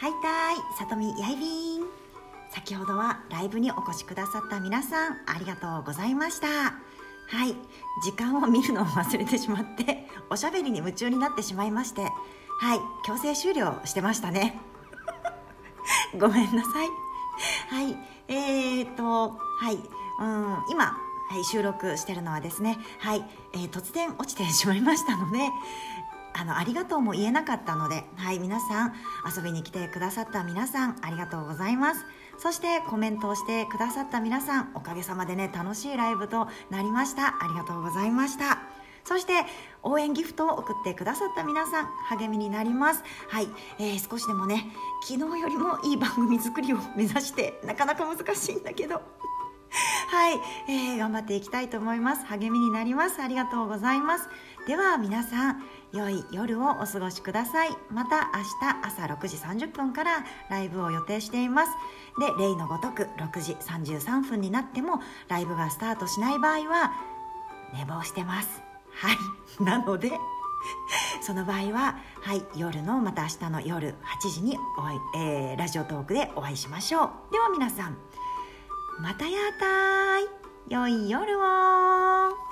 はいたいさとみやいびん。先ほどはライブにお越しくださった皆さんありがとうございました。はい時間を見るのを忘れてしまっておしゃべりに夢中になってしまいましてはい強制終了してましたね。ごめんなさい。はいえー、っとはいうん今はい、収録してるのはですね、はいえー、突然落ちてしまいましたのであのありがとうも言えなかったので、はい、皆さん遊びに来てくださった皆さんありがとうございます。そしてコメントをしてくださった皆さんおかげさまでね楽しいライブとなりました。ありがとうございました。そして応援ギフトを送ってくださった皆さん励みになります。はい、えー、少しでもね昨日よりもいい番組作りを目指してなかなか難しいんだけど。はい、えー、頑張っていきたいと思います。励みになります。ありがとうございます。では皆さん良い夜をお過ごしください。また明日朝6時30分からライブを予定しています。で例のごとく6時33分になってもライブがスタートしない場合は寝坊してます。はい。なので その場合は、はい、夜のまた明日の夜8時にお会い、えー、ラジオトークでお会いしましょう。では皆さんまたやったい。良い夜を。